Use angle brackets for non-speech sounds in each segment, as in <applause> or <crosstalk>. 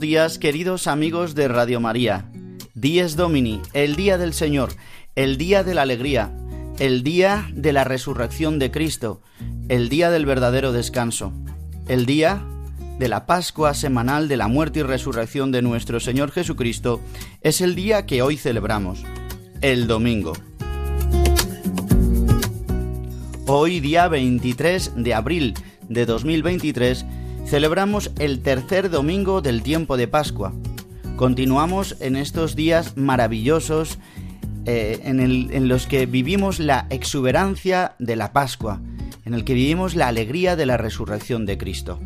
Días, queridos amigos de Radio María. Dies Domini, el día del Señor, el día de la alegría, el día de la resurrección de Cristo, el día del verdadero descanso, el día de la Pascua semanal de la muerte y resurrección de nuestro Señor Jesucristo, es el día que hoy celebramos, el domingo. Hoy día 23 de abril de 2023 celebramos el tercer domingo del tiempo de Pascua. Continuamos en estos días maravillosos eh, en, en los que vivimos la exuberancia de la Pascua, en el que vivimos la alegría de la resurrección de Cristo.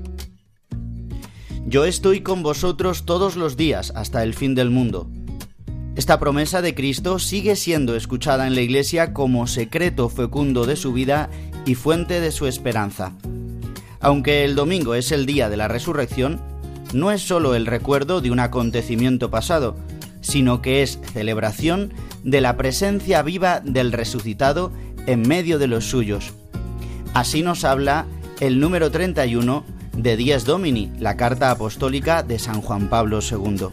Yo estoy con vosotros todos los días hasta el fin del mundo. Esta promesa de Cristo sigue siendo escuchada en la Iglesia como secreto fecundo de su vida y fuente de su esperanza. Aunque el domingo es el día de la resurrección, no es sólo el recuerdo de un acontecimiento pasado, sino que es celebración de la presencia viva del resucitado en medio de los suyos. Así nos habla el número 31 de Dies Domini, la carta apostólica de San Juan Pablo II.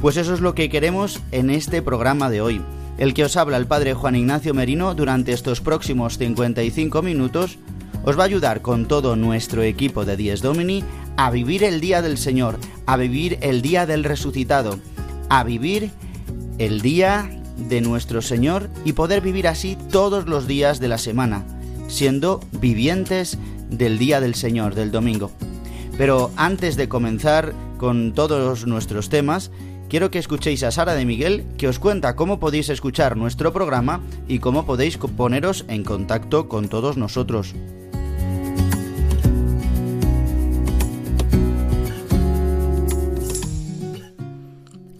Pues eso es lo que queremos en este programa de hoy. El que os habla el Padre Juan Ignacio Merino durante estos próximos 55 minutos os va a ayudar con todo nuestro equipo de Dies Domini a vivir el día del Señor, a vivir el día del resucitado, a vivir el día de nuestro Señor y poder vivir así todos los días de la semana, siendo vivientes del día del Señor, del domingo. Pero antes de comenzar con todos nuestros temas, quiero que escuchéis a Sara de Miguel, que os cuenta cómo podéis escuchar nuestro programa y cómo podéis poneros en contacto con todos nosotros.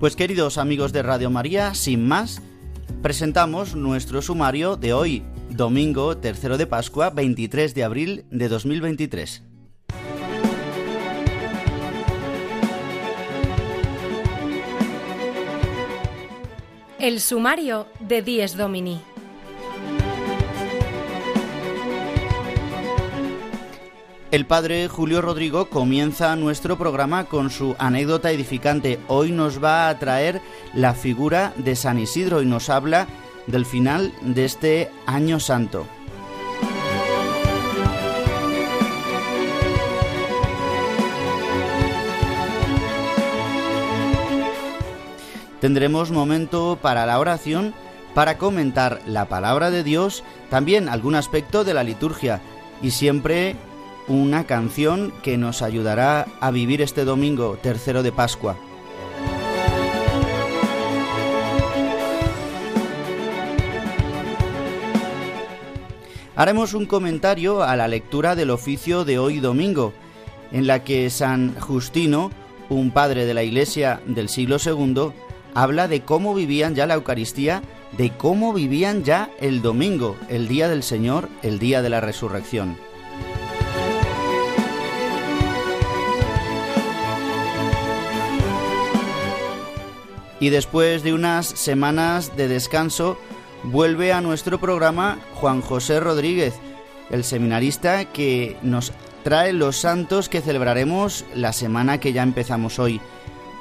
Pues queridos amigos de Radio María, sin más, presentamos nuestro sumario de hoy, domingo tercero de Pascua, 23 de abril de 2023. El sumario de Dies Domini. El padre Julio Rodrigo comienza nuestro programa con su anécdota edificante. Hoy nos va a traer la figura de San Isidro y nos habla del final de este año santo. Tendremos momento para la oración para comentar la palabra de Dios, también algún aspecto de la liturgia y siempre una canción que nos ayudará a vivir este domingo tercero de Pascua. Haremos un comentario a la lectura del oficio de hoy domingo, en la que San Justino, un padre de la Iglesia del siglo II, habla de cómo vivían ya la Eucaristía, de cómo vivían ya el domingo, el día del Señor, el día de la resurrección. Y después de unas semanas de descanso, vuelve a nuestro programa Juan José Rodríguez, el seminarista que nos trae los santos que celebraremos la semana que ya empezamos hoy.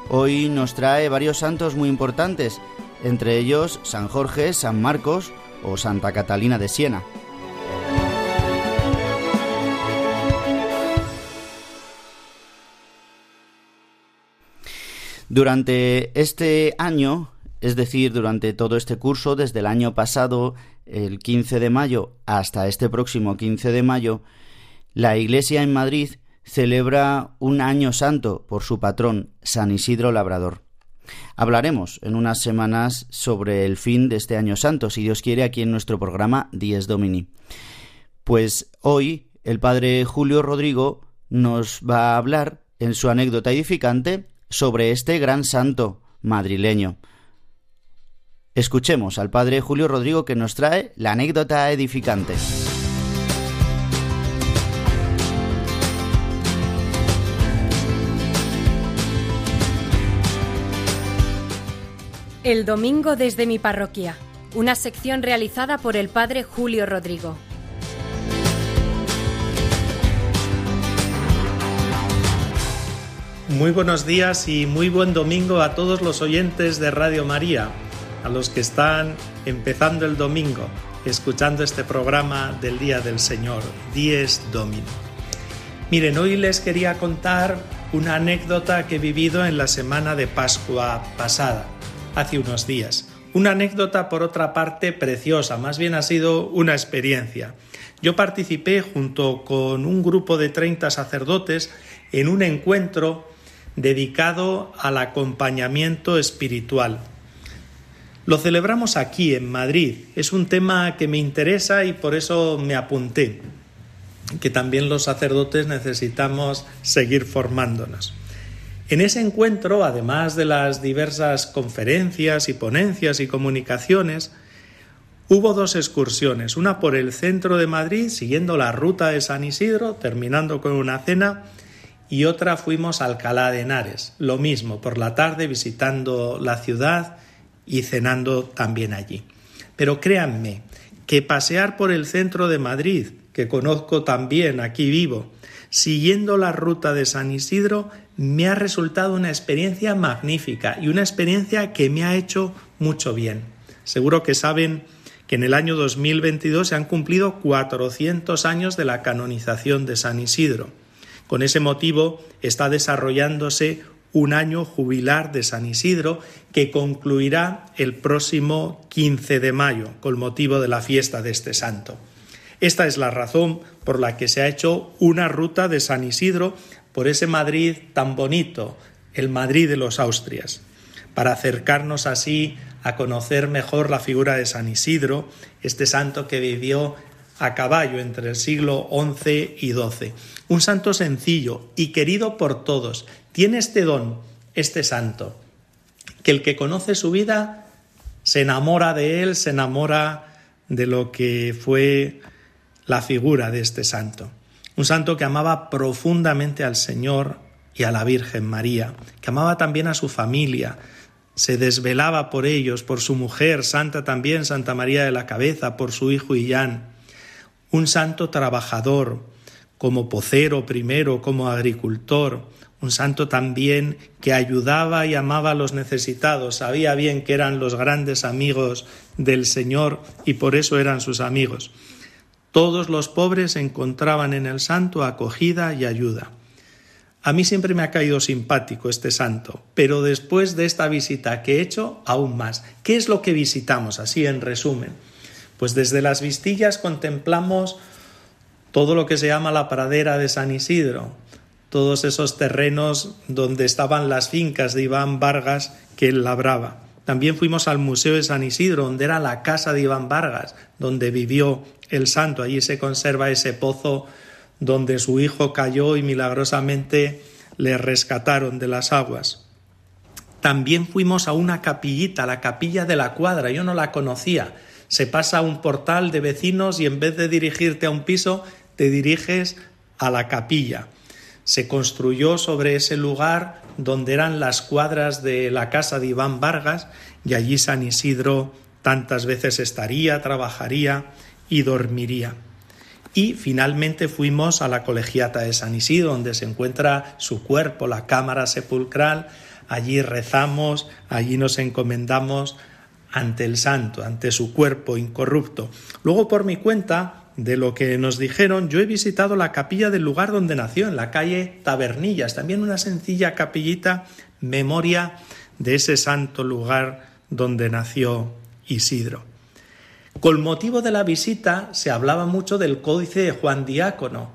Hoy nos trae varios santos muy importantes, entre ellos San Jorge, San Marcos o Santa Catalina de Siena. Durante este año es decir, durante todo este curso, desde el año pasado, el 15 de mayo, hasta este próximo 15 de mayo, la Iglesia en Madrid celebra un año santo por su patrón, San Isidro Labrador. Hablaremos en unas semanas sobre el fin de este año santo, si Dios quiere, aquí en nuestro programa Dies Domini. Pues hoy el padre Julio Rodrigo nos va a hablar en su anécdota edificante sobre este gran santo madrileño. Escuchemos al padre Julio Rodrigo que nos trae la anécdota edificante. El domingo desde mi parroquia, una sección realizada por el padre Julio Rodrigo. Muy buenos días y muy buen domingo a todos los oyentes de Radio María a los que están empezando el domingo escuchando este programa del Día del Señor, Dies Domini. Miren, hoy les quería contar una anécdota que he vivido en la semana de Pascua pasada, hace unos días. Una anécdota, por otra parte, preciosa, más bien ha sido una experiencia. Yo participé junto con un grupo de 30 sacerdotes en un encuentro dedicado al acompañamiento espiritual lo celebramos aquí, en Madrid. Es un tema que me interesa y por eso me apunté, que también los sacerdotes necesitamos seguir formándonos. En ese encuentro, además de las diversas conferencias y ponencias y comunicaciones, hubo dos excursiones, una por el centro de Madrid, siguiendo la ruta de San Isidro, terminando con una cena, y otra fuimos a Alcalá de Henares, lo mismo, por la tarde visitando la ciudad y cenando también allí. Pero créanme que pasear por el centro de Madrid, que conozco también, aquí vivo, siguiendo la ruta de San Isidro, me ha resultado una experiencia magnífica y una experiencia que me ha hecho mucho bien. Seguro que saben que en el año 2022 se han cumplido 400 años de la canonización de San Isidro. Con ese motivo está desarrollándose un año jubilar de San Isidro que concluirá el próximo 15 de mayo con motivo de la fiesta de este santo. Esta es la razón por la que se ha hecho una ruta de San Isidro por ese Madrid tan bonito, el Madrid de los Austrias, para acercarnos así a conocer mejor la figura de San Isidro, este santo que vivió a caballo entre el siglo XI y XII. Un santo sencillo y querido por todos. Tiene este don, este santo, que el que conoce su vida se enamora de él, se enamora de lo que fue la figura de este santo. Un santo que amaba profundamente al Señor y a la Virgen María, que amaba también a su familia, se desvelaba por ellos, por su mujer, santa también, Santa María de la Cabeza, por su hijo Illán un santo trabajador, como pocero primero, como agricultor, un santo también que ayudaba y amaba a los necesitados, sabía bien que eran los grandes amigos del Señor y por eso eran sus amigos. Todos los pobres encontraban en el santo acogida y ayuda. A mí siempre me ha caído simpático este santo, pero después de esta visita que he hecho, aún más. ¿Qué es lo que visitamos? Así en resumen. Pues desde las vistillas contemplamos todo lo que se llama la pradera de San Isidro, todos esos terrenos donde estaban las fincas de Iván Vargas que él labraba. También fuimos al Museo de San Isidro, donde era la casa de Iván Vargas, donde vivió el santo. Allí se conserva ese pozo donde su hijo cayó y milagrosamente le rescataron de las aguas. También fuimos a una capillita, la capilla de la cuadra, yo no la conocía. Se pasa a un portal de vecinos y en vez de dirigirte a un piso, te diriges a la capilla. Se construyó sobre ese lugar donde eran las cuadras de la casa de Iván Vargas y allí San Isidro tantas veces estaría, trabajaría y dormiría. Y finalmente fuimos a la colegiata de San Isidro, donde se encuentra su cuerpo, la cámara sepulcral. Allí rezamos, allí nos encomendamos ante el santo, ante su cuerpo incorrupto. Luego, por mi cuenta, de lo que nos dijeron, yo he visitado la capilla del lugar donde nació, en la calle Tabernillas, también una sencilla capillita, memoria de ese santo lugar donde nació Isidro. Con motivo de la visita se hablaba mucho del códice de Juan Diácono,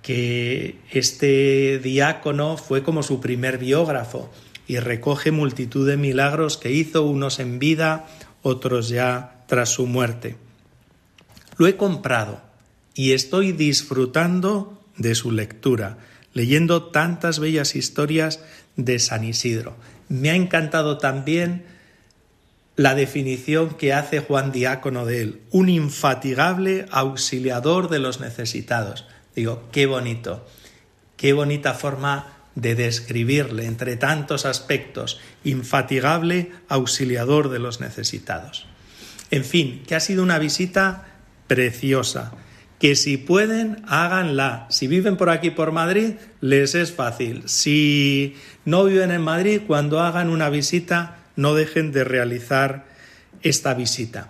que este diácono fue como su primer biógrafo y recoge multitud de milagros que hizo, unos en vida, otros ya tras su muerte. Lo he comprado y estoy disfrutando de su lectura, leyendo tantas bellas historias de San Isidro. Me ha encantado también la definición que hace Juan Diácono de él, un infatigable auxiliador de los necesitados. Digo, qué bonito, qué bonita forma de describirle entre tantos aspectos, infatigable auxiliador de los necesitados. En fin, que ha sido una visita preciosa, que si pueden, háganla. Si viven por aquí, por Madrid, les es fácil. Si no viven en Madrid, cuando hagan una visita, no dejen de realizar esta visita.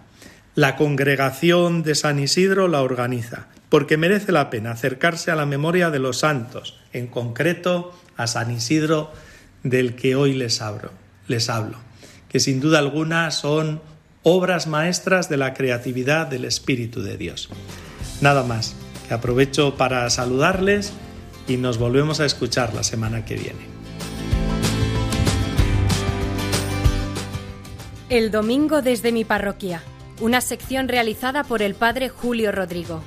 La congregación de San Isidro la organiza, porque merece la pena acercarse a la memoria de los santos, en concreto a San Isidro del que hoy les hablo, les hablo, que sin duda alguna son obras maestras de la creatividad del Espíritu de Dios. Nada más, que aprovecho para saludarles y nos volvemos a escuchar la semana que viene. El domingo desde mi parroquia, una sección realizada por el padre Julio Rodrigo.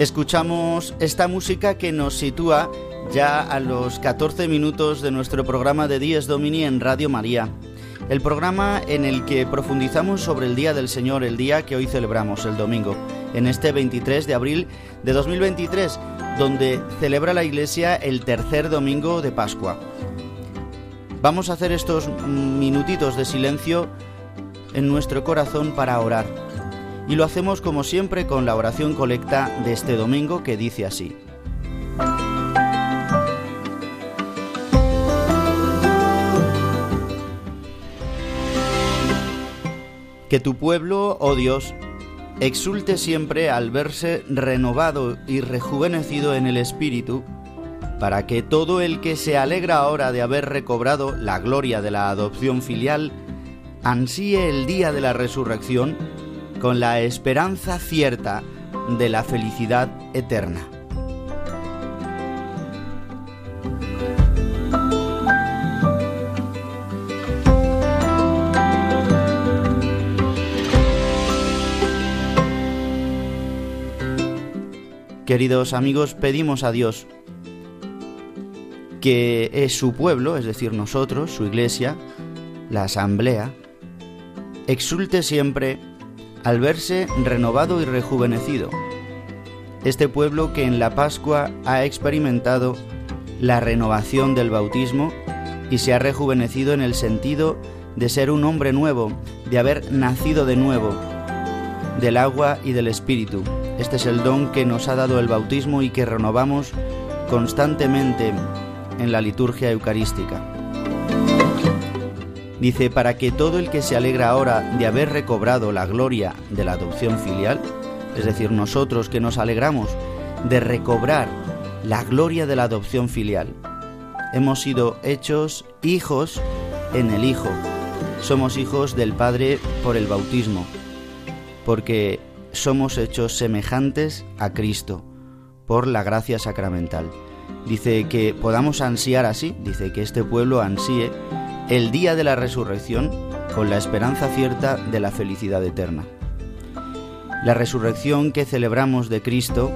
Escuchamos esta música que nos sitúa ya a los 14 minutos de nuestro programa de Días Domini en Radio María. El programa en el que profundizamos sobre el Día del Señor, el día que hoy celebramos, el domingo, en este 23 de abril de 2023, donde celebra la Iglesia el tercer domingo de Pascua. Vamos a hacer estos minutitos de silencio en nuestro corazón para orar y lo hacemos como siempre con la oración colecta de este domingo que dice así. Que tu pueblo, oh Dios, exulte siempre al verse renovado y rejuvenecido en el Espíritu, para que todo el que se alegra ahora de haber recobrado la gloria de la adopción filial, ansíe el día de la resurrección con la esperanza cierta de la felicidad eterna. Queridos amigos, pedimos a Dios que es su pueblo, es decir, nosotros, su iglesia, la asamblea, exulte siempre al verse renovado y rejuvenecido, este pueblo que en la Pascua ha experimentado la renovación del bautismo y se ha rejuvenecido en el sentido de ser un hombre nuevo, de haber nacido de nuevo, del agua y del Espíritu. Este es el don que nos ha dado el bautismo y que renovamos constantemente en la liturgia eucarística. Dice, para que todo el que se alegra ahora de haber recobrado la gloria de la adopción filial, es decir, nosotros que nos alegramos de recobrar la gloria de la adopción filial, hemos sido hechos hijos en el Hijo. Somos hijos del Padre por el bautismo, porque somos hechos semejantes a Cristo por la gracia sacramental. Dice que podamos ansiar así, dice que este pueblo ansíe el día de la resurrección con la esperanza cierta de la felicidad eterna. La resurrección que celebramos de Cristo,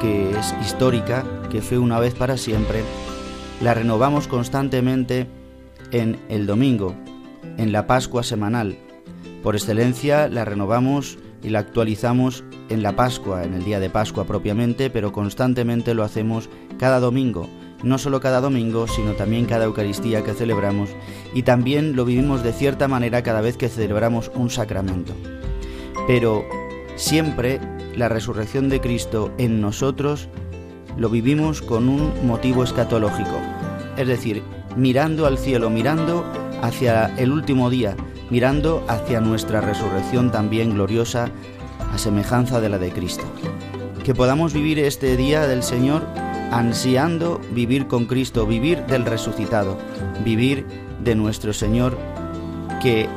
que es histórica, que fue una vez para siempre, la renovamos constantemente en el domingo, en la Pascua semanal. Por excelencia la renovamos y la actualizamos en la Pascua, en el día de Pascua propiamente, pero constantemente lo hacemos cada domingo, no solo cada domingo, sino también cada Eucaristía que celebramos, y también lo vivimos de cierta manera cada vez que celebramos un sacramento. Pero siempre la resurrección de Cristo en nosotros lo vivimos con un motivo escatológico, es decir, mirando al cielo, mirando hacia el último día, mirando hacia nuestra resurrección también gloriosa, a semejanza de la de Cristo. Que podamos vivir este día del Señor ansiando vivir con Cristo, vivir del resucitado, vivir de nuestro Señor que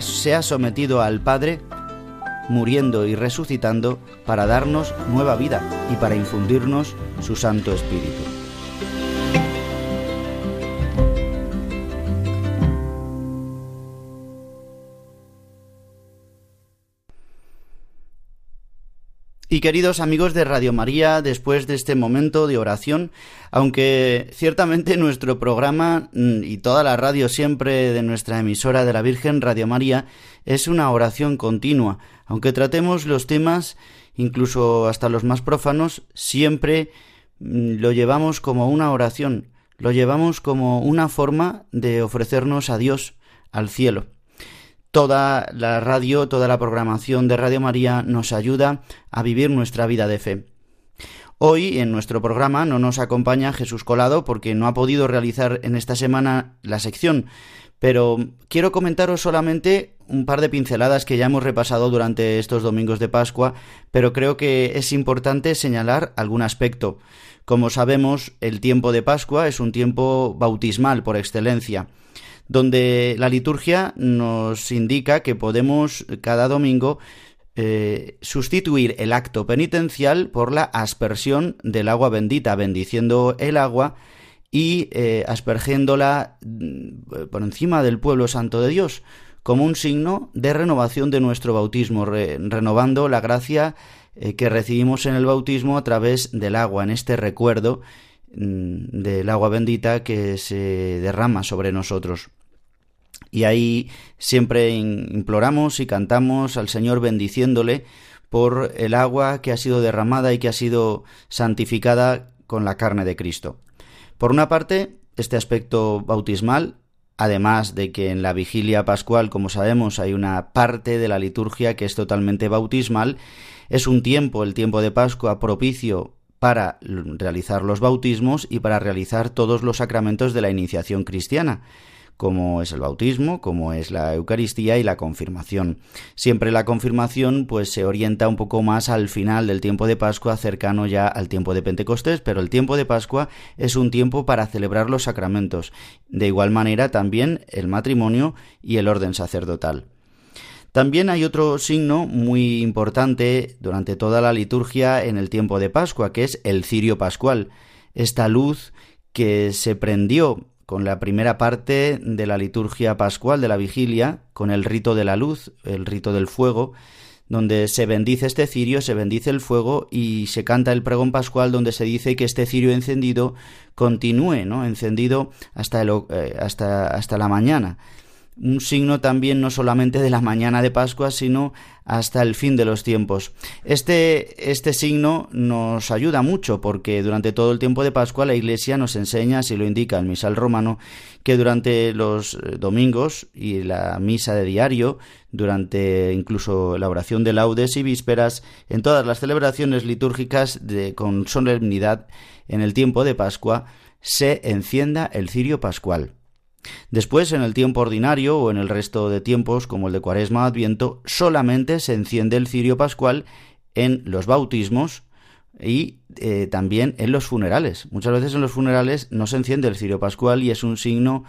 se ha sometido al Padre, muriendo y resucitando para darnos nueva vida y para infundirnos su Santo Espíritu. Queridos amigos de Radio María, después de este momento de oración, aunque ciertamente <laughs> nuestro programa mm, y toda la radio siempre de nuestra emisora de la Virgen Radio María es una oración continua, aunque tratemos los temas, incluso hasta los más profanos, siempre mm, lo llevamos como una oración, lo llevamos como una forma de ofrecernos a Dios, al cielo. Toda la radio, toda la programación de Radio María nos ayuda a vivir nuestra vida de fe. Hoy en nuestro programa no nos acompaña Jesús Colado porque no ha podido realizar en esta semana la sección, pero quiero comentaros solamente un par de pinceladas que ya hemos repasado durante estos domingos de Pascua, pero creo que es importante señalar algún aspecto. Como sabemos, el tiempo de Pascua es un tiempo bautismal por excelencia donde la liturgia nos indica que podemos cada domingo eh, sustituir el acto penitencial por la aspersión del agua bendita, bendiciendo el agua y eh, aspergiéndola mm, por encima del pueblo santo de Dios, como un signo de renovación de nuestro bautismo, renovando la gracia eh, que recibimos en el bautismo a través del agua, en este recuerdo del agua bendita que se derrama sobre nosotros. Y ahí siempre imploramos y cantamos al Señor bendiciéndole por el agua que ha sido derramada y que ha sido santificada con la carne de Cristo. Por una parte, este aspecto bautismal, además de que en la vigilia pascual, como sabemos, hay una parte de la liturgia que es totalmente bautismal, es un tiempo, el tiempo de Pascua, propicio para realizar los bautismos y para realizar todos los sacramentos de la iniciación cristiana como es el bautismo, como es la Eucaristía y la confirmación. Siempre la confirmación pues se orienta un poco más al final del tiempo de Pascua, cercano ya al tiempo de Pentecostés, pero el tiempo de Pascua es un tiempo para celebrar los sacramentos. De igual manera también el matrimonio y el orden sacerdotal. También hay otro signo muy importante durante toda la liturgia en el tiempo de Pascua, que es el cirio pascual, esta luz que se prendió con la primera parte de la liturgia pascual de la vigilia, con el rito de la luz, el rito del fuego, donde se bendice este cirio, se bendice el fuego y se canta el pregón pascual donde se dice que este cirio encendido continúe, ¿no? encendido hasta, el, eh, hasta, hasta la mañana un signo también no solamente de la mañana de Pascua, sino hasta el fin de los tiempos. Este, este signo nos ayuda mucho porque durante todo el tiempo de Pascua la Iglesia nos enseña, si lo indica el misal romano, que durante los eh, domingos y la misa de diario, durante incluso la oración de laudes y vísperas, en todas las celebraciones litúrgicas de, con solemnidad en el tiempo de Pascua, se encienda el cirio pascual. Después, en el tiempo ordinario o en el resto de tiempos, como el de Cuaresma Adviento, solamente se enciende el cirio pascual en los bautismos y eh, también en los funerales. Muchas veces en los funerales no se enciende el cirio pascual y es un signo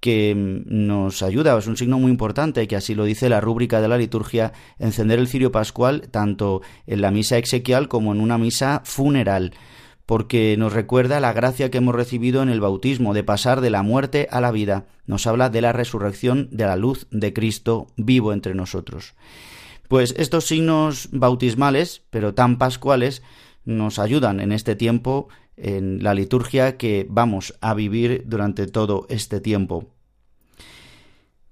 que mm, nos ayuda, es un signo muy importante, que así lo dice la rúbrica de la liturgia, encender el cirio pascual tanto en la misa exequial como en una misa funeral porque nos recuerda la gracia que hemos recibido en el bautismo de pasar de la muerte a la vida. Nos habla de la resurrección de la luz de Cristo vivo entre nosotros. Pues estos signos bautismales, pero tan pascuales, nos ayudan en este tiempo en la liturgia que vamos a vivir durante todo este tiempo.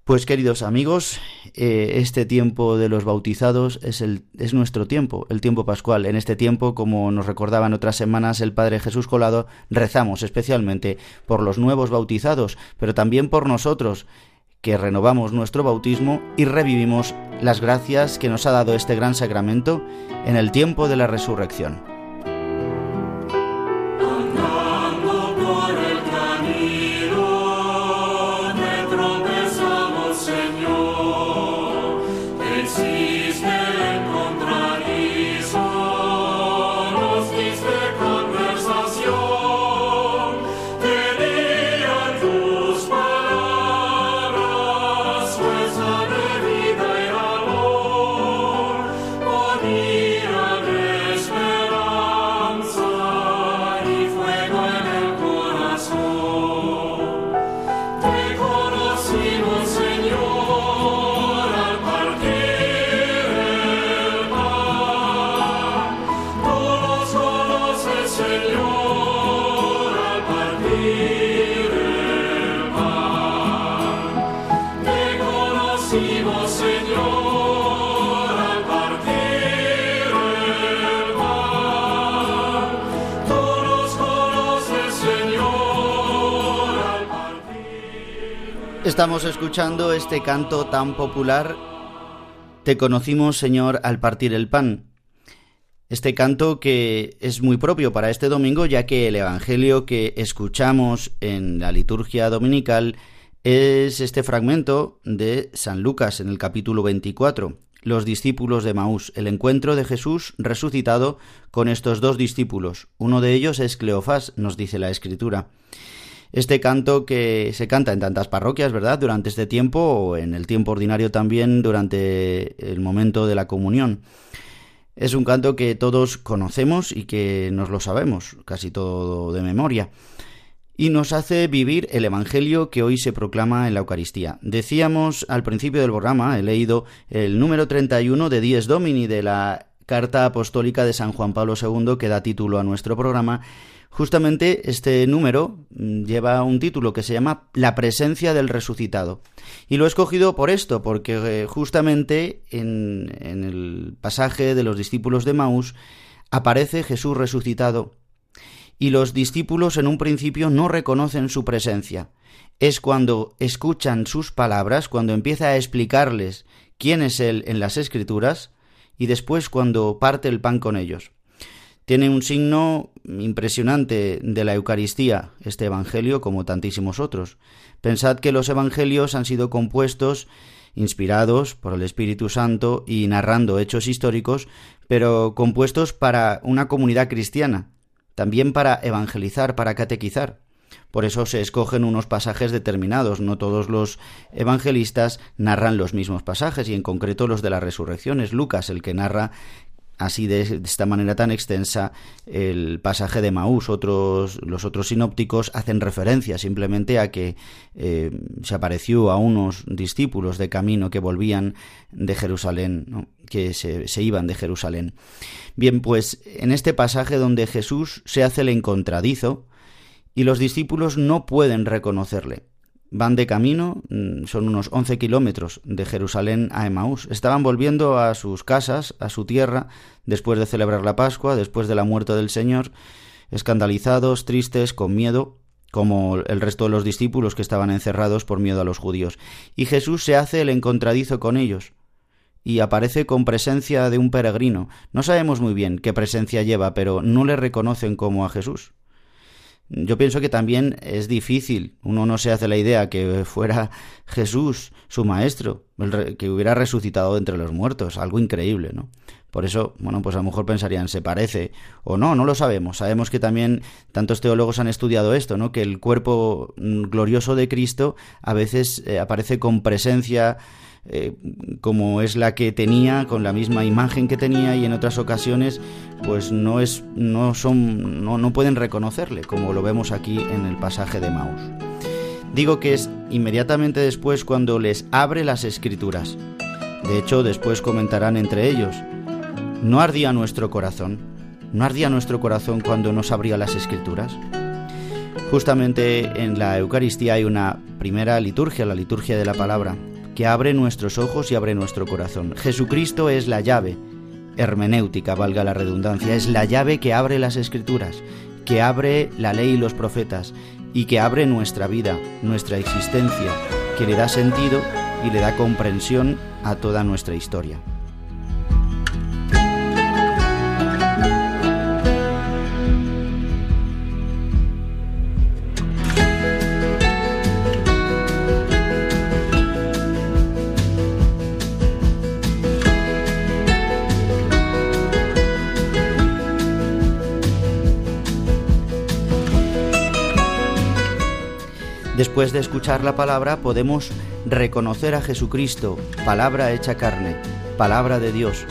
Pues queridos amigos, eh, este tiempo de los bautizados es, el, es nuestro tiempo, el tiempo pascual. En este tiempo, como nos recordaba en otras semanas el Padre Jesús Colado, rezamos especialmente por los nuevos bautizados, pero también por nosotros, que renovamos nuestro bautismo y revivimos las gracias que nos ha dado este gran sacramento en el tiempo de la resurrección. Estamos escuchando este canto tan popular, Te conocimos, Señor, al partir el pan. Este canto que es muy propio para este domingo, ya que el Evangelio que escuchamos en la liturgia dominical es este fragmento de San Lucas en el capítulo 24, los discípulos de Maús, el encuentro de Jesús resucitado con estos dos discípulos. Uno de ellos es Cleofás, nos dice la Escritura este canto que se canta en tantas parroquias, ¿verdad? Durante este tiempo o en el tiempo ordinario también durante el momento de la comunión. Es un canto que todos conocemos y que nos lo sabemos, casi todo de memoria. Y nos hace vivir el Evangelio que hoy se proclama en la Eucaristía. Decíamos al principio del programa, he leído el número 31 de Dies Domini de la Carta Apostólica de San Juan Pablo II que da título a nuestro programa Justamente este número mm, lleva un título que se llama La presencia del resucitado. Y lo he escogido por esto, porque eh, justamente en, en el pasaje de los discípulos de Maús aparece Jesús resucitado. Y los discípulos en un principio no reconocen su presencia. Es cuando escuchan sus palabras, cuando empieza a explicarles quién es Él en las Escrituras, y después cuando parte el pan con ellos. Tiene un signo impresionante de la Eucaristía, este Evangelio, como tantísimos otros. Pensad que los Evangelios han sido compuestos, inspirados por el Espíritu Santo y narrando hechos históricos, pero compuestos para una comunidad cristiana, también para evangelizar, para catequizar. Por eso se escogen unos pasajes determinados. No todos los evangelistas narran los mismos pasajes y en concreto los de la resurrección. Es Lucas el que narra así de, esta manera tan extensa el pasaje de Maús. Otros, los otros sinópticos hacen referencia simplemente a que eh, se apareció a unos discípulos de camino que volvían de Jerusalén, que se, se iban de Jerusalén. Bien, pues en este pasaje donde Jesús se hace el encontradizo y los discípulos no pueden reconocerle. Van de camino, mm, son unos 11 kilómetros de Jerusalén a Emaús. Estaban volviendo a sus casas, a su tierra, después de celebrar la Pascua, después de la muerte del Señor, escandalizados, tristes, con miedo, como el resto de los discípulos que estaban encerrados por miedo a los judíos. Y Jesús se hace el encontradizo con ellos y aparece con presencia de un peregrino. No sabemos muy bien qué presencia lleva, pero no le reconocen como a Jesús. Yo pienso que también es difícil, uno no se hace la idea que fuera Jesús su maestro, que hubiera resucitado entre los muertos, algo increíble, ¿no? Por eso, bueno, pues a lo mejor pensarían, se parece o no, no lo sabemos. Sabemos que también tantos teólogos han estudiado esto, ¿no? Que el cuerpo mm, glorioso de Cristo a veces eh, aparece con presencia eh, como es la que tenía, con la misma imagen que tenía y en otras ocasiones pues no es no son no, no pueden reconocerle, como lo vemos aquí en el pasaje de Maus. Digo que es inmediatamente después cuando les abre las escrituras. De hecho, después comentarán entre ellos, ¿no ardía nuestro corazón? ¿No ardía nuestro corazón cuando nos abría las escrituras? Justamente en la Eucaristía hay una primera liturgia, la liturgia de la palabra, que abre nuestros ojos y abre nuestro corazón. Jesucristo es la llave, hermenéutica, valga la redundancia, es la llave que abre las escrituras, que abre la ley y los profetas, y que abre nuestra vida, nuestra existencia, que le da sentido y le da comprensión a toda nuestra historia. Después de escuchar la palabra podemos reconocer a Jesucristo, palabra hecha carne, palabra de Dios,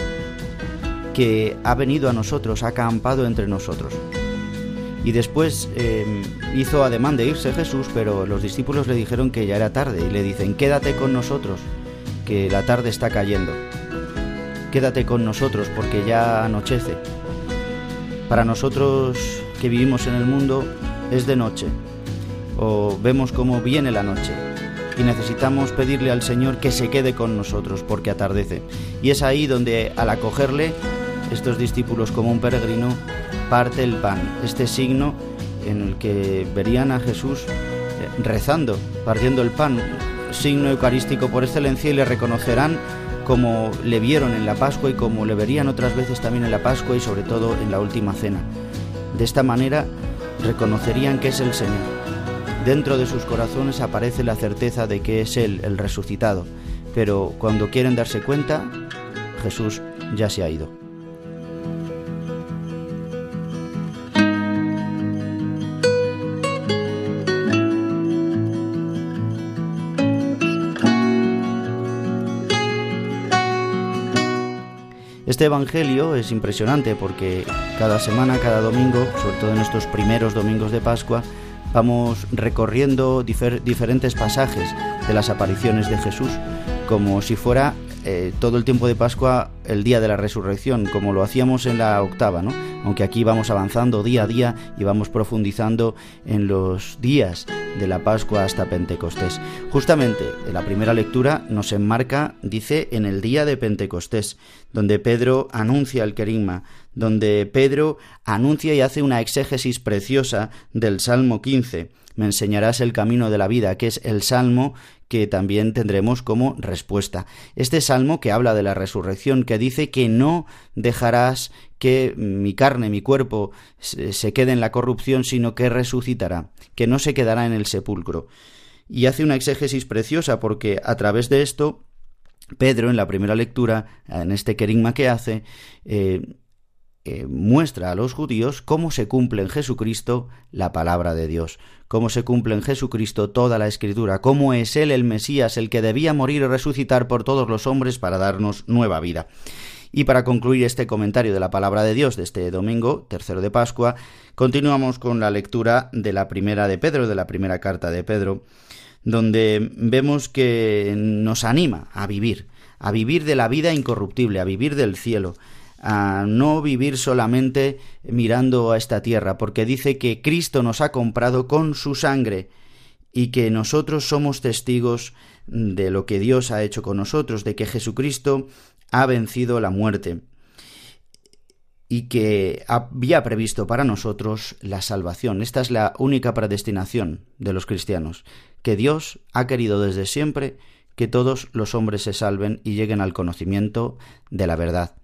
que ha venido a nosotros, ha acampado entre nosotros. Y después em, hizo ademán de irse Jesús, pero los discípulos le dijeron que ya era tarde y le dicen, quédate con nosotros, que la tarde está cayendo. Quédate con nosotros porque ya anochece. Para nosotros que vivimos en el mundo es de noche, o vemos cómo viene la noche y necesitamos pedirle al Señor que se quede con nosotros porque atardece. Y es ahí donde al acogerle, estos discípulos como un peregrino, parte el pan, este signo en el que verían a Jesús eh, rezando, partiendo el pan, signo eucarístico por excelencia y le reconocerán como le vieron en la Pascua y como le verían otras veces también en la Pascua y sobre todo en la última cena. De esta manera reconocerían que es el Señor Dentro de sus corazones aparece la certeza de que es Él el resucitado, pero cuando quieren darse cuenta, Jesús ya se ha ido. Este Evangelio es impresionante porque cada semana, cada domingo, sobre todo en estos primeros domingos de Pascua, vamos recorriendo diferentes pasajes de las apariciones de Jesús, como si fuera eh, todo el tiempo de Pascua el día de la resurrección, como lo hacíamos en la octava, ¿no? Aunque aquí vamos avanzando día a día y vamos profundizando en los días de la Pascua hasta Pentecostés. Justamente en la primera lectura nos enmarca, dice, en el día de Pentecostés, donde Pedro anuncia el querigma, donde Pedro anuncia y hace una exégesis preciosa del Salmo 15. Me enseñarás el camino de la vida, que es el salmo que también tendremos como respuesta. Este salmo que habla de la resurrección, que dice que no dejarás que mi carne, mi cuerpo se quede en la corrupción, sino que resucitará, que no se quedará en el sepulcro. Y hace una exégesis preciosa porque a través de esto Pedro, en la primera lectura, en este querigma que hace, eh, eh, muestra a los judíos cómo se cumple en Jesucristo la palabra de Dios, cómo se cumple en Jesucristo toda la escritura, cómo es Él el Mesías, el que debía morir y resucitar por todos los hombres para darnos nueva vida. Y para concluir este comentario de la palabra de Dios de este domingo, tercero de Pascua, continuamos con la lectura de la primera de Pedro, de la primera carta de Pedro, donde vemos que nos anima a vivir, a vivir de la vida incorruptible, a vivir del cielo, a no vivir solamente mirando a esta tierra, porque dice que Cristo nos ha comprado con su sangre y que nosotros somos testigos de lo que Dios ha hecho con nosotros, de que Jesucristo ha vencido la muerte y que había previsto para nosotros la salvación. Esta es la única predestinación de los cristianos, que Dios ha querido desde siempre que todos los hombres se salven y lleguen al conocimiento de la verdad.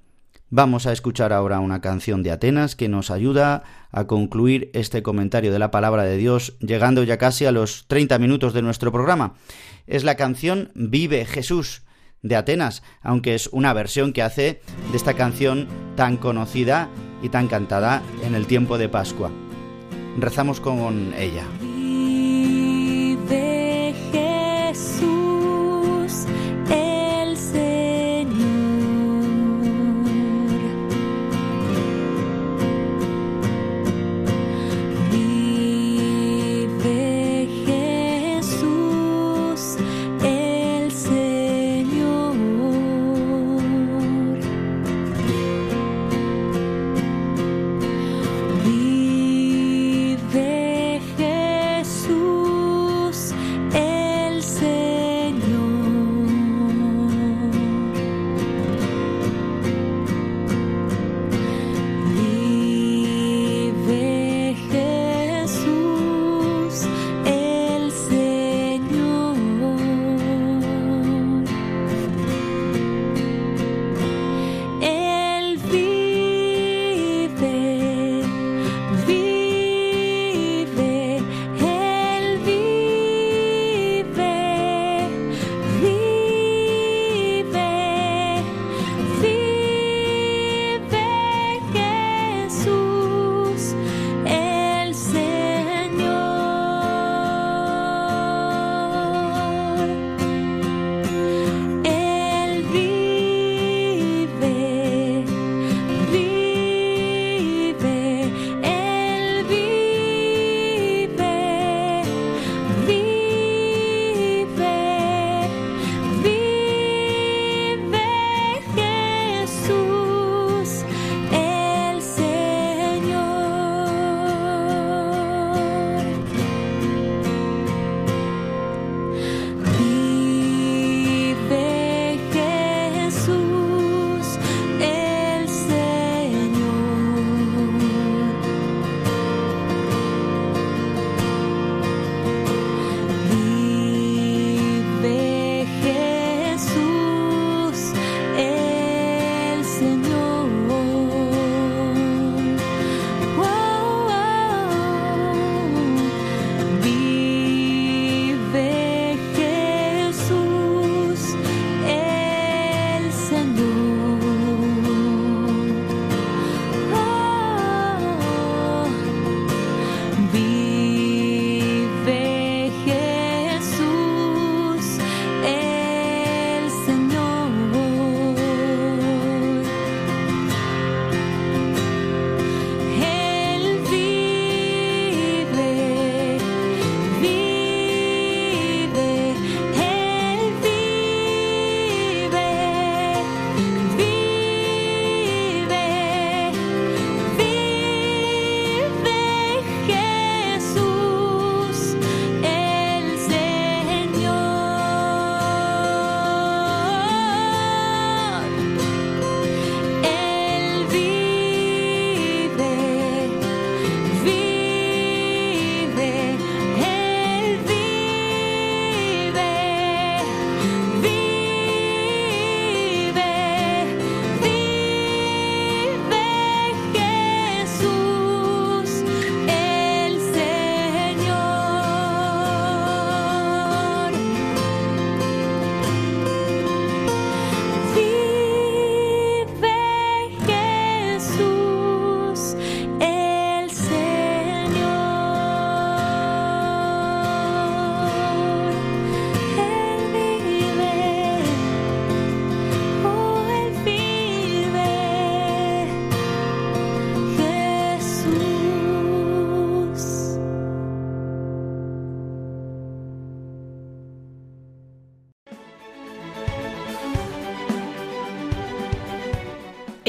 Vamos a escuchar ahora una canción de Atenas que nos ayuda a concluir este comentario de la palabra de Dios, llegando ya casi a los 30 minutos de nuestro programa. Es la canción Vive Jesús de Atenas, aunque es una versión que hace de esta canción tan conocida y tan cantada en el tiempo de Pascua. Rezamos con ella.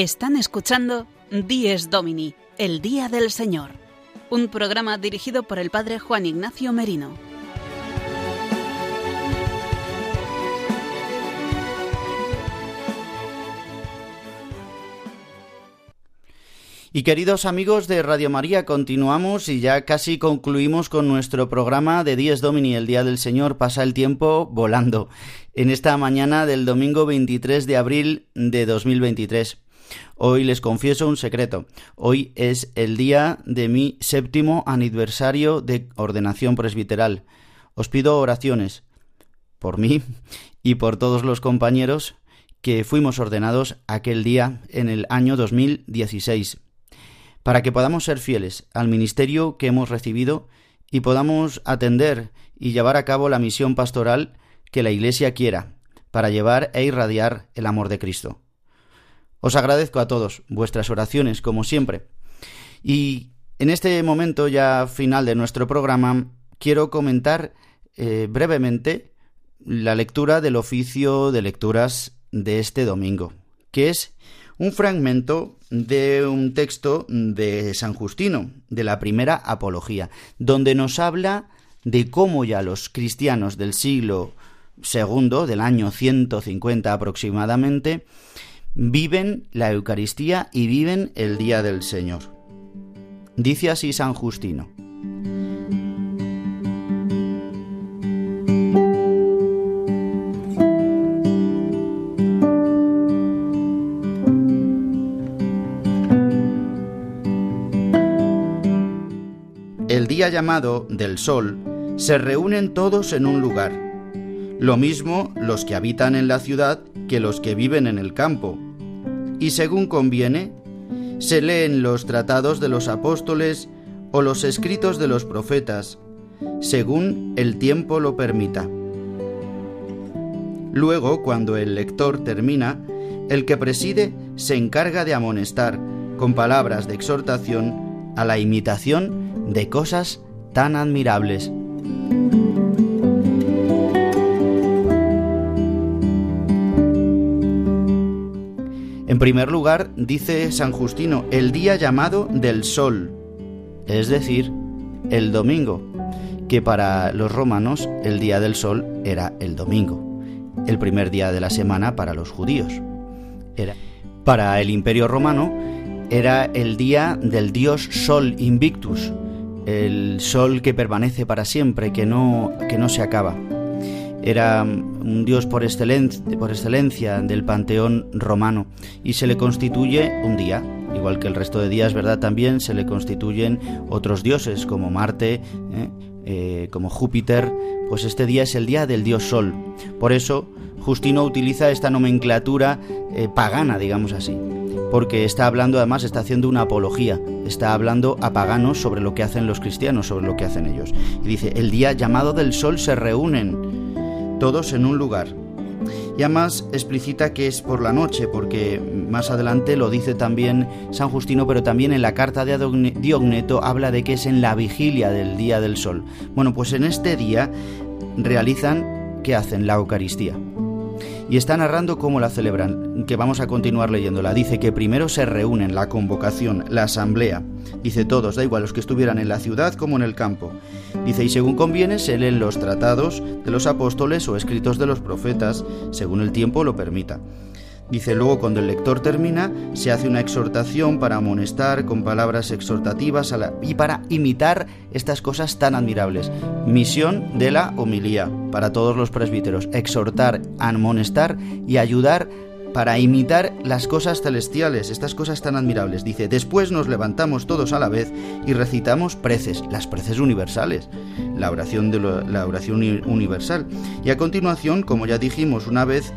Están escuchando Dies Domini, el Día del Señor, un programa dirigido por el Padre Juan Ignacio Merino. Y queridos amigos de Radio María, continuamos y ya casi concluimos con nuestro programa de Dies Domini, el Día del Señor, pasa el tiempo volando, en esta mañana del domingo 23 de abril de 2023. Hoy les confieso un secreto. Hoy es el día de mi séptimo aniversario de ordenación presbiteral. Os pido oraciones por mí <laughs> y por todos los compañeros que fuimos ordenados aquel día en el año 2016 para que podamos ser fieles al ministerio que hemos recibido y podamos atender y llevar a cabo la misión pastoral que la Iglesia quiera, para llevar e irradiar el amor de Cristo. Os agradezco a todos vuestras oraciones, como siempre. Y en este momento ya final de nuestro programa, quiero comentar eh, brevemente la lectura del oficio de lecturas de este domingo, que es un fragmento de un texto de San Justino, de la primera apología, donde nos habla de cómo ya los cristianos del siglo II, del año 150 aproximadamente, viven la Eucaristía y viven el Día del Señor. Dice así San Justino. día llamado del sol, se reúnen todos en un lugar. Lo mismo los que habitan en la ciudad que los que viven en el campo. Y según conviene, se leen los tratados de los apóstoles o los escritos de los profetas, según el tiempo lo permita. Luego, cuando el lector termina, el que preside se encarga de amonestar, con palabras de exhortación, a la imitación de cosas tan admirables. Primer lugar, dice San Justino, el día llamado del sol, es decir, el domingo, que para los romanos el día del sol era el domingo, el primer día de la semana para los judíos. Era. Para el imperio romano era el día del dios Sol Invictus, el sol que permanece para siempre, que no, que no se acaba. Era un dios por excelencia, por excelencia del panteón romano y se le constituye un día, igual que el resto de días, ¿verdad? También se le constituyen otros dioses como Marte, ¿eh? Eh, como Júpiter, pues este día es el día del dios Sol. Por eso Justino utiliza esta nomenclatura eh, pagana, digamos así porque está hablando además, está haciendo una apología, está hablando a paganos sobre lo que hacen los cristianos, sobre lo que hacen ellos. Y dice, el día llamado del sol se reúnen todos en un lugar. Y además explicita que es por la noche, porque más adelante lo dice también San Justino, pero también en la carta de Diogneto habla de que es en la vigilia del día del sol. Bueno, pues en este día realizan, ¿qué hacen? La Eucaristía y está narrando cómo la celebran, que vamos a continuar leyéndola. Dice que primero se reúnen la convocación, la asamblea. Dice todos, da igual los que estuvieran en la ciudad como en el campo. Dice, y según conviene se leen los tratados de los apóstoles o escritos de los profetas, según el tiempo lo permita. Dice luego cuando el lector termina, se hace una exhortación para amonestar con palabras exhortativas y para imitar estas cosas tan admirables. Misión de la homilía para todos los presbíteros, exhortar, amonestar y ayudar para imitar las cosas celestiales, estas cosas tan admirables. Dice, después nos levantamos todos a la vez y recitamos preces, las preces universales, la oración, de la oración universal. Y a continuación, como ya dijimos una vez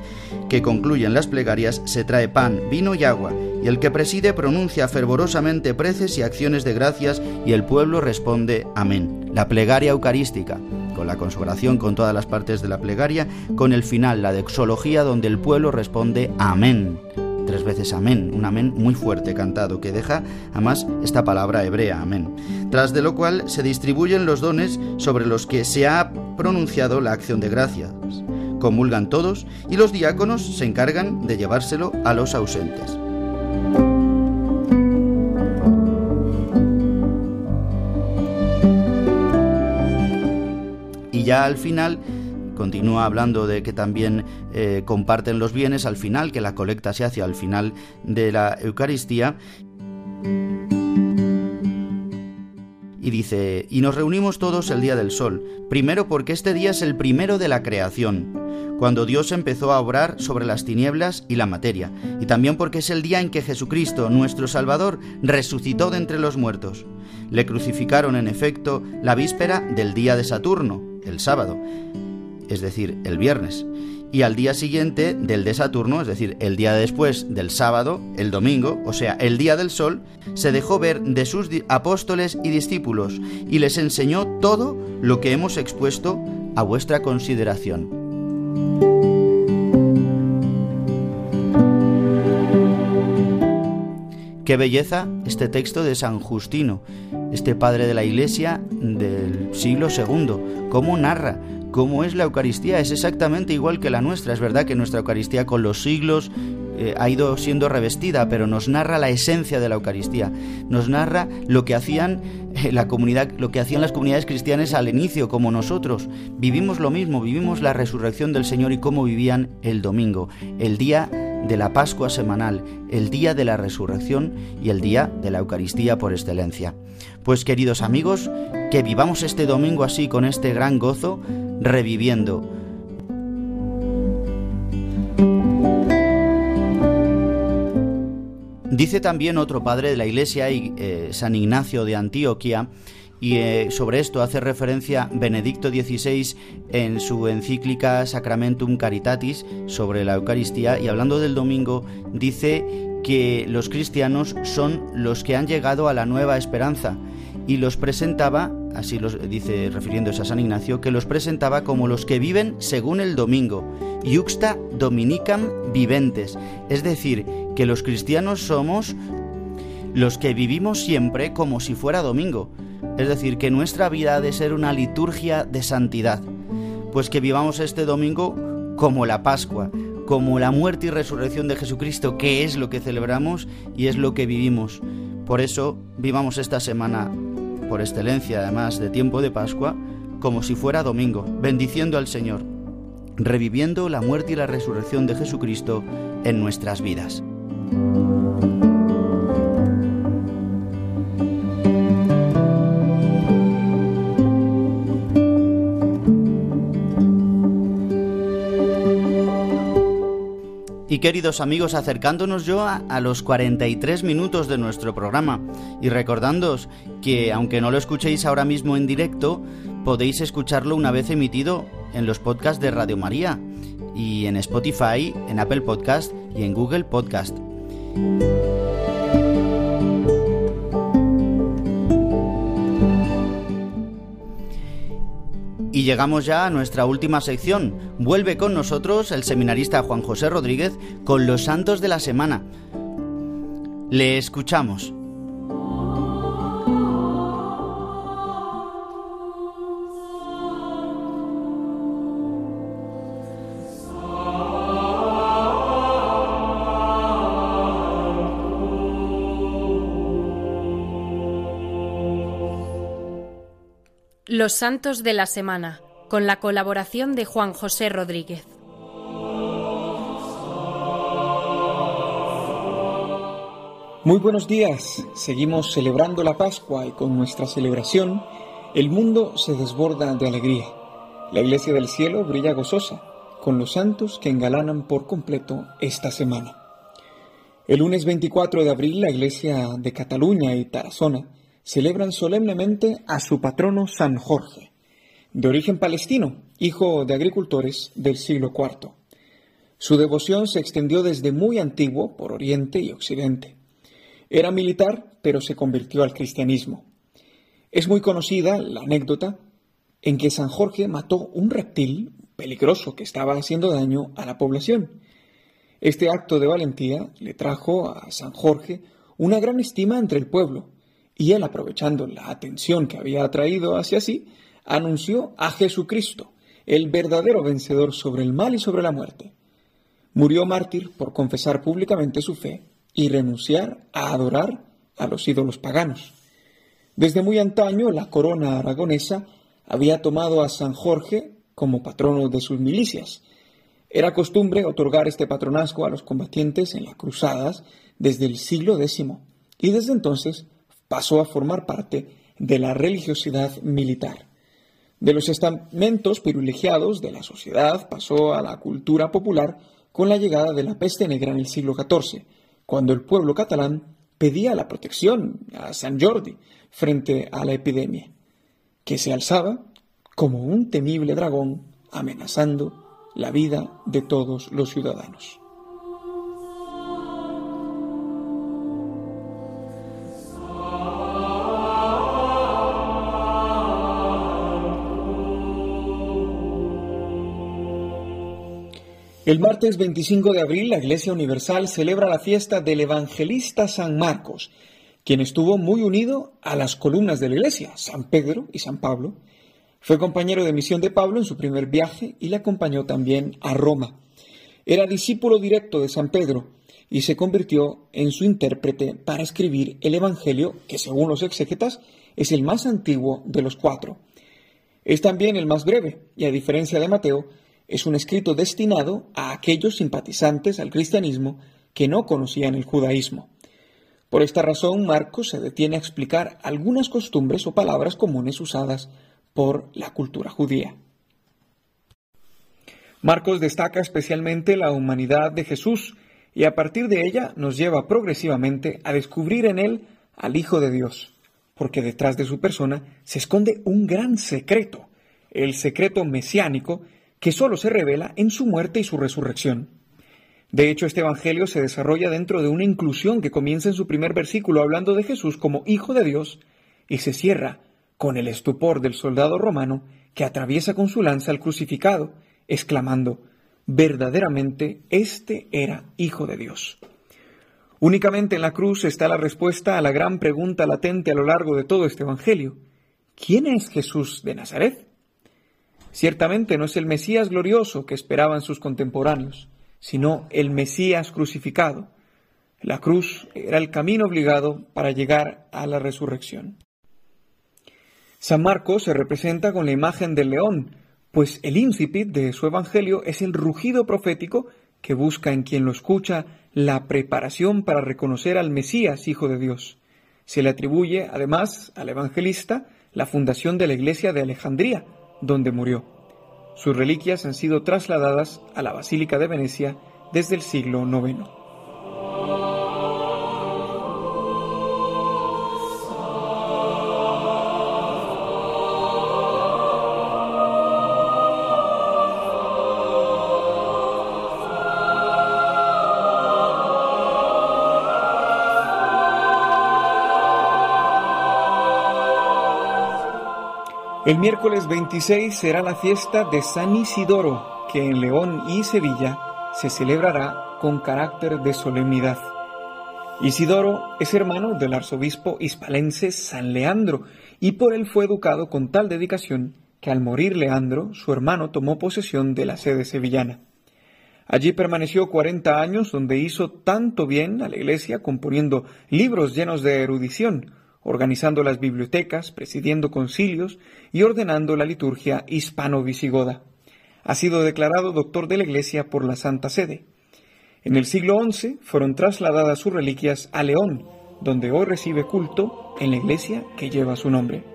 que concluyen las plegarias, se trae pan, vino y agua, y el que preside pronuncia fervorosamente preces y acciones de gracias, y el pueblo responde amén. La plegaria eucarística con la consagración con todas las partes de la plegaria, con el final, la dexología, donde el pueblo responde amén. Tres veces amén, un amén muy fuerte cantado que deja además esta palabra hebrea, amén. Tras de lo cual se distribuyen los dones sobre los que se ha pronunciado la acción de gracias. Comulgan todos y los diáconos se encargan de llevárselo a los ausentes. Y ya al final continúa hablando de que también eh, comparten los bienes al final, que la colecta se hace al final de la Eucaristía. Y dice, y nos reunimos todos el día del sol, primero porque este día es el primero de la creación, cuando Dios empezó a obrar sobre las tinieblas y la materia, y también porque es el día en que Jesucristo, nuestro Salvador, resucitó de entre los muertos. Le crucificaron, en efecto, la víspera del día de Saturno, el sábado, es decir, el viernes y al día siguiente del de Saturno, es decir, el día después del sábado, el domingo, o sea, el día del sol, se dejó ver de sus apóstoles y discípulos y les enseñó todo lo que hemos expuesto a vuestra consideración. Qué belleza este texto de San Justino, este padre de la Iglesia del siglo II, cómo narra cómo es la Eucaristía. Es exactamente igual que la nuestra. Es verdad que nuestra Eucaristía con los siglos eh, ha ido siendo revestida, pero nos narra la esencia de la Eucaristía. Nos narra lo que hacían eh, la comunidad, lo que hacían las comunidades cristianas al inicio, como nosotros. Vivimos lo mismo, vivimos la resurrección del Señor y cómo vivían el domingo, el día de la Pascua semanal, el día de la resurrección y el día de la Eucaristía por excelencia. Pues queridos amigos, que vivamos este domingo así con este gran gozo, reviviendo. Dice también otro padre de la Iglesia, eh, San Ignacio de Antioquia, y eh, sobre esto hace referencia Benedicto XVI en su encíclica Sacramentum Caritatis sobre la Eucaristía, y hablando del domingo, dice que los cristianos son los que han llegado a la nueva esperanza, y los presentaba, así los dice refiriéndose a San Ignacio, que los presentaba como los que viven según el domingo, iuxta dominicam viventes, es decir, que los cristianos somos los que vivimos siempre como si fuera domingo, es decir, que nuestra vida ha de ser una liturgia de santidad, pues que vivamos este domingo como la Pascua, como la muerte y resurrección de Jesucristo, que es lo que celebramos y es lo que vivimos. Por eso vivamos esta semana por excelencia además de tiempo de Pascua, como si fuera domingo, bendiciendo al Señor, reviviendo la muerte y la resurrección de Jesucristo en nuestras vidas. Y queridos amigos, acercándonos yo a, los 43 minutos de nuestro programa y recordándoos que aunque no lo escuchéis ahora mismo en directo, podéis escucharlo una vez emitido en los podcasts de Radio María y en Spotify, en Apple Podcast y en Google Podcast. Y llegamos ya a nuestra última sección. Vuelve con nosotros el seminarista Juan José Rodríguez con los santos de la semana. Le escuchamos. Los Santos de la Semana, con la colaboración de Juan José Rodríguez. Muy buenos días, seguimos celebrando la Pascua y con nuestra celebración el mundo se desborda de alegría. La Iglesia del Cielo brilla gozosa con los santos que engalanan por completo esta semana. El lunes 24 de abril la Iglesia de Cataluña y Tarazona celebran solemnemente a su patrono San Jorge, de origen palestino, hijo de agricultores del siglo IV. Su devoción se extendió desde muy antiguo por Oriente y Occidente. Era militar, pero se convirtió al cristianismo. Es muy conocida la anécdota en que San Jorge mató un reptil peligroso que estaba haciendo daño a la población. Este acto de valentía le trajo a San Jorge una gran estima entre el pueblo, y él, aprovechando la atención que había atraído hacia sí, anunció a Jesucristo, el verdadero vencedor sobre el mal y sobre la muerte. Murió mártir por confesar públicamente su fe y renunciar a adorar a los ídolos paganos. Desde muy antaño la corona aragonesa había tomado a San Jorge como patrono de sus milicias. Era costumbre otorgar este patronazgo a los combatientes en las cruzadas desde el siglo X, y desde entonces pasó a formar parte de la religiosidad militar. De los estamentos privilegiados de la sociedad pasó a la cultura popular con la llegada de la peste negra en el siglo XIV, cuando el pueblo catalán pedía la protección a San Jordi frente a la epidemia, que se alzaba como un temible dragón amenazando la vida de todos los ciudadanos. El martes 25 de abril la Iglesia Universal celebra la fiesta del evangelista San Marcos, quien estuvo muy unido a las columnas de la Iglesia, San Pedro y San Pablo. Fue compañero de misión de Pablo en su primer viaje y le acompañó también a Roma. Era discípulo directo de San Pedro y se convirtió en su intérprete para escribir el Evangelio, que según los exégetas es el más antiguo de los cuatro. Es también el más breve y a diferencia de Mateo, es un escrito destinado a aquellos simpatizantes al cristianismo que no conocían el judaísmo. Por esta razón, Marcos se detiene a explicar algunas costumbres o palabras comunes usadas por la cultura judía. Marcos destaca especialmente la humanidad de Jesús y a partir de ella nos lleva progresivamente a descubrir en él al Hijo de Dios, porque detrás de su persona se esconde un gran secreto, el secreto mesiánico que solo se revela en su muerte y su resurrección. De hecho, este Evangelio se desarrolla dentro de una inclusión que comienza en su primer versículo hablando de Jesús como Hijo de Dios y se cierra con el estupor del soldado romano que atraviesa con su lanza al crucificado, exclamando, verdaderamente este era Hijo de Dios. Únicamente en la cruz está la respuesta a la gran pregunta latente a lo largo de todo este Evangelio. ¿Quién es Jesús de Nazaret? Ciertamente no es el Mesías glorioso que esperaban sus contemporáneos, sino el Mesías crucificado. La cruz era el camino obligado para llegar a la resurrección. San Marcos se representa con la imagen del león, pues el incipit de su evangelio es el rugido profético que busca en quien lo escucha la preparación para reconocer al Mesías, Hijo de Dios. Se le atribuye, además, al evangelista la fundación de la iglesia de Alejandría, donde murió. Sus reliquias han sido trasladadas a la Basílica de Venecia desde el siglo IX. El miércoles 26 será la fiesta de San Isidoro, que en León y Sevilla se celebrará con carácter de solemnidad. Isidoro es hermano del arzobispo hispalense San Leandro y por él fue educado con tal dedicación que al morir Leandro, su hermano tomó posesión de la sede sevillana. Allí permaneció cuarenta años donde hizo tanto bien a la iglesia componiendo libros llenos de erudición, organizando las bibliotecas, presidiendo concilios y ordenando la liturgia hispano-visigoda. Ha sido declarado doctor de la Iglesia por la Santa Sede. En el siglo XI fueron trasladadas sus reliquias a León, donde hoy recibe culto en la iglesia que lleva su nombre.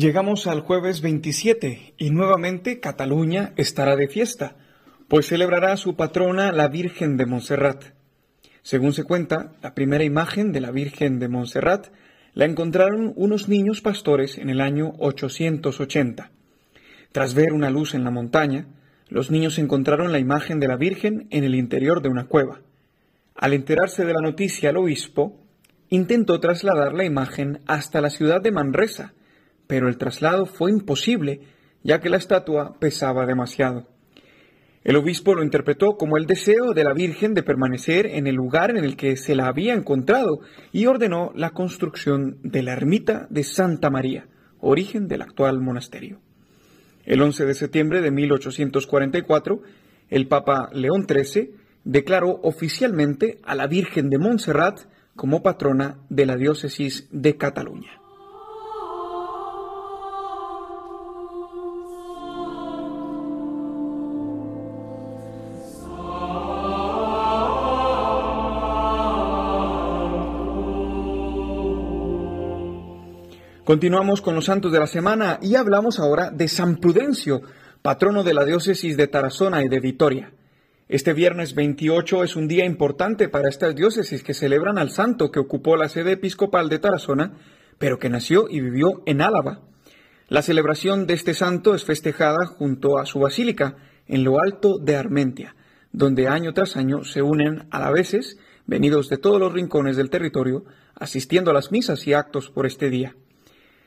Llegamos al jueves 27 y nuevamente Cataluña estará de fiesta, pues celebrará su patrona la Virgen de Montserrat. Según se cuenta, la primera imagen de la Virgen de Montserrat la encontraron unos niños pastores en el año 880. Tras ver una luz en la montaña, los niños encontraron la imagen de la Virgen en el interior de una cueva. Al enterarse de la noticia, el obispo intentó trasladar la imagen hasta la ciudad de Manresa, pero el traslado fue imposible, ya que la estatua pesaba demasiado. El obispo lo interpretó como el deseo de la Virgen de permanecer en el lugar en el que se la había encontrado y ordenó la construcción de la ermita de Santa María, origen del actual monasterio. El 11 de septiembre de 1844, el Papa León XIII declaró oficialmente a la Virgen de Montserrat como patrona de la diócesis de Cataluña. Continuamos con los santos de la semana y hablamos ahora de San Prudencio, patrono de la diócesis de Tarazona y de Vitoria. Este viernes 28 es un día importante para estas diócesis que celebran al santo que ocupó la sede episcopal de Tarazona, pero que nació y vivió en Álava. La celebración de este santo es festejada junto a su basílica en lo alto de Armentia, donde año tras año se unen alaveses venidos de todos los rincones del territorio, asistiendo a las misas y actos por este día.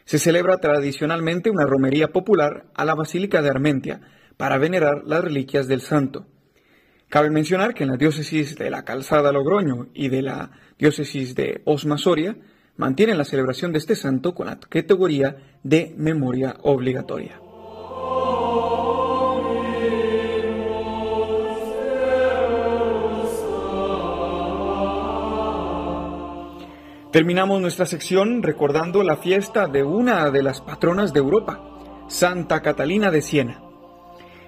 Se celebra tradicionalmente una romería popular a la Basílica de Armentia para venerar las reliquias del santo. Cabe mencionar que en la diócesis de la Calzada Logroño y de la diócesis de Osma Soria mantienen la celebración de este santo con la categoría de memoria obligatoria. Terminamos nuestra sección recordando la fiesta de una de las patronas de Europa, Santa Catalina de Siena.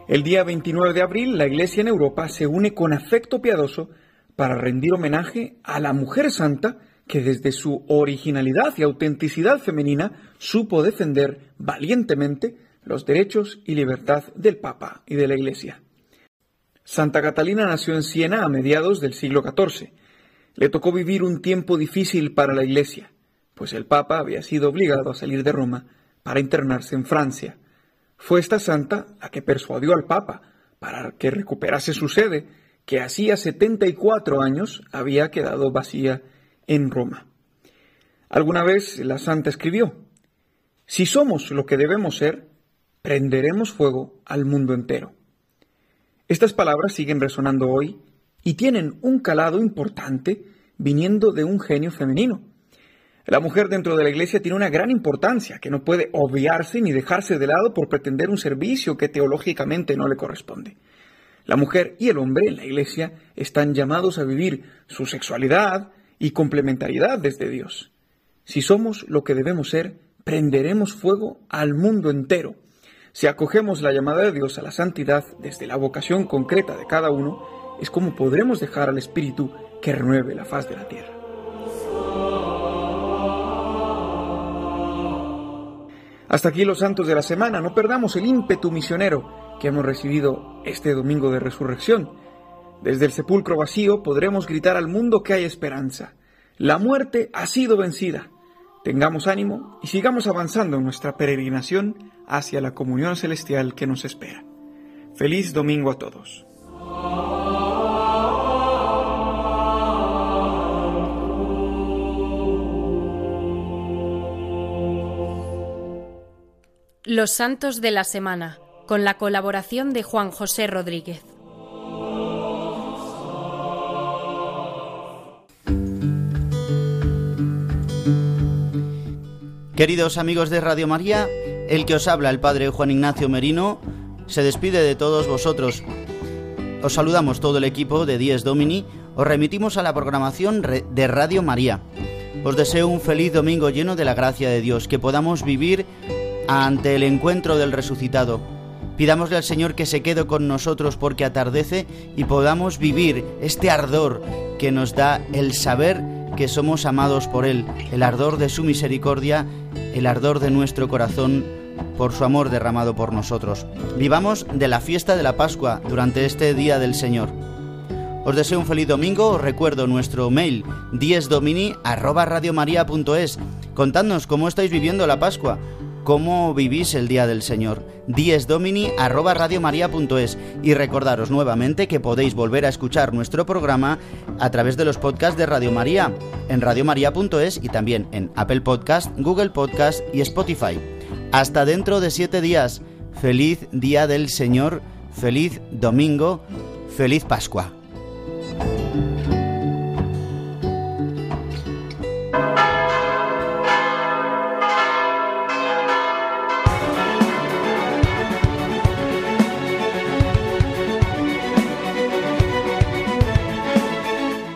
El día 29 de abril, la Iglesia en Europa se une con afecto piadoso para rendir homenaje a la mujer santa que desde su originalidad y autenticidad femenina supo defender valientemente los derechos y libertad del Papa y de la Iglesia. Santa Catalina nació en Siena a mediados del siglo XIV le tocó vivir un tiempo difícil para la Iglesia, pues el Papa había sido obligado a salir de Roma para internarse en Francia. Fue esta santa la que persuadió al Papa para que recuperase su sede, que hacía 74 años había quedado vacía en Roma. Alguna vez la santa escribió, Si somos lo que debemos ser, prenderemos fuego al mundo entero. Estas palabras siguen resonando hoy y tienen un calado importante viniendo de un genio femenino. La mujer dentro de la iglesia tiene una gran importancia que no puede obviarse ni dejarse de lado por pretender un servicio que teológicamente no le corresponde. La mujer y el hombre en la iglesia están llamados a vivir su sexualidad y complementariedad desde Dios. Si somos lo que debemos ser, prenderemos fuego al mundo entero. Si acogemos la llamada de Dios a la santidad desde la vocación concreta de cada uno, es como podremos dejar al Espíritu que renueve la faz de la tierra. Hasta aquí los santos de la semana. No perdamos el ímpetu misionero que hemos recibido este domingo de resurrección. Desde el sepulcro vacío podremos gritar al mundo que hay esperanza. La muerte ha sido vencida. Tengamos ánimo y sigamos avanzando en nuestra peregrinación hacia la comunión celestial que nos espera. Feliz domingo a todos. Los Santos de la Semana, con la colaboración de Juan José Rodríguez. Queridos amigos de Radio María, el que os habla, el Padre Juan Ignacio Merino, se despide de todos vosotros. Os saludamos todo el equipo de Dies Domini, os remitimos a la programación de Radio María. Os deseo un feliz domingo lleno de la gracia de Dios, que podamos vivir ante el encuentro del resucitado. Pidámosle al Señor que se quede con nosotros porque atardece y podamos vivir este ardor que nos da el saber que somos amados por Él, el ardor de su misericordia, el ardor de nuestro corazón por su amor derramado por nosotros. Vivamos de la fiesta de la Pascua durante este día del Señor. Os deseo un feliz domingo, os recuerdo nuestro mail diesdomini@radiomaria.es. Contadnos cómo estáis viviendo la Pascua cómo vivís el día del Señor. diesdomini@radiomaria.es y recordaros nuevamente que podéis volver a escuchar nuestro programa a través de los podcasts de Radio María en radiomaria.es y también en Apple Podcast, Google Podcast y Spotify. Hasta dentro de siete días. Feliz día del Señor, feliz domingo, feliz Pascua.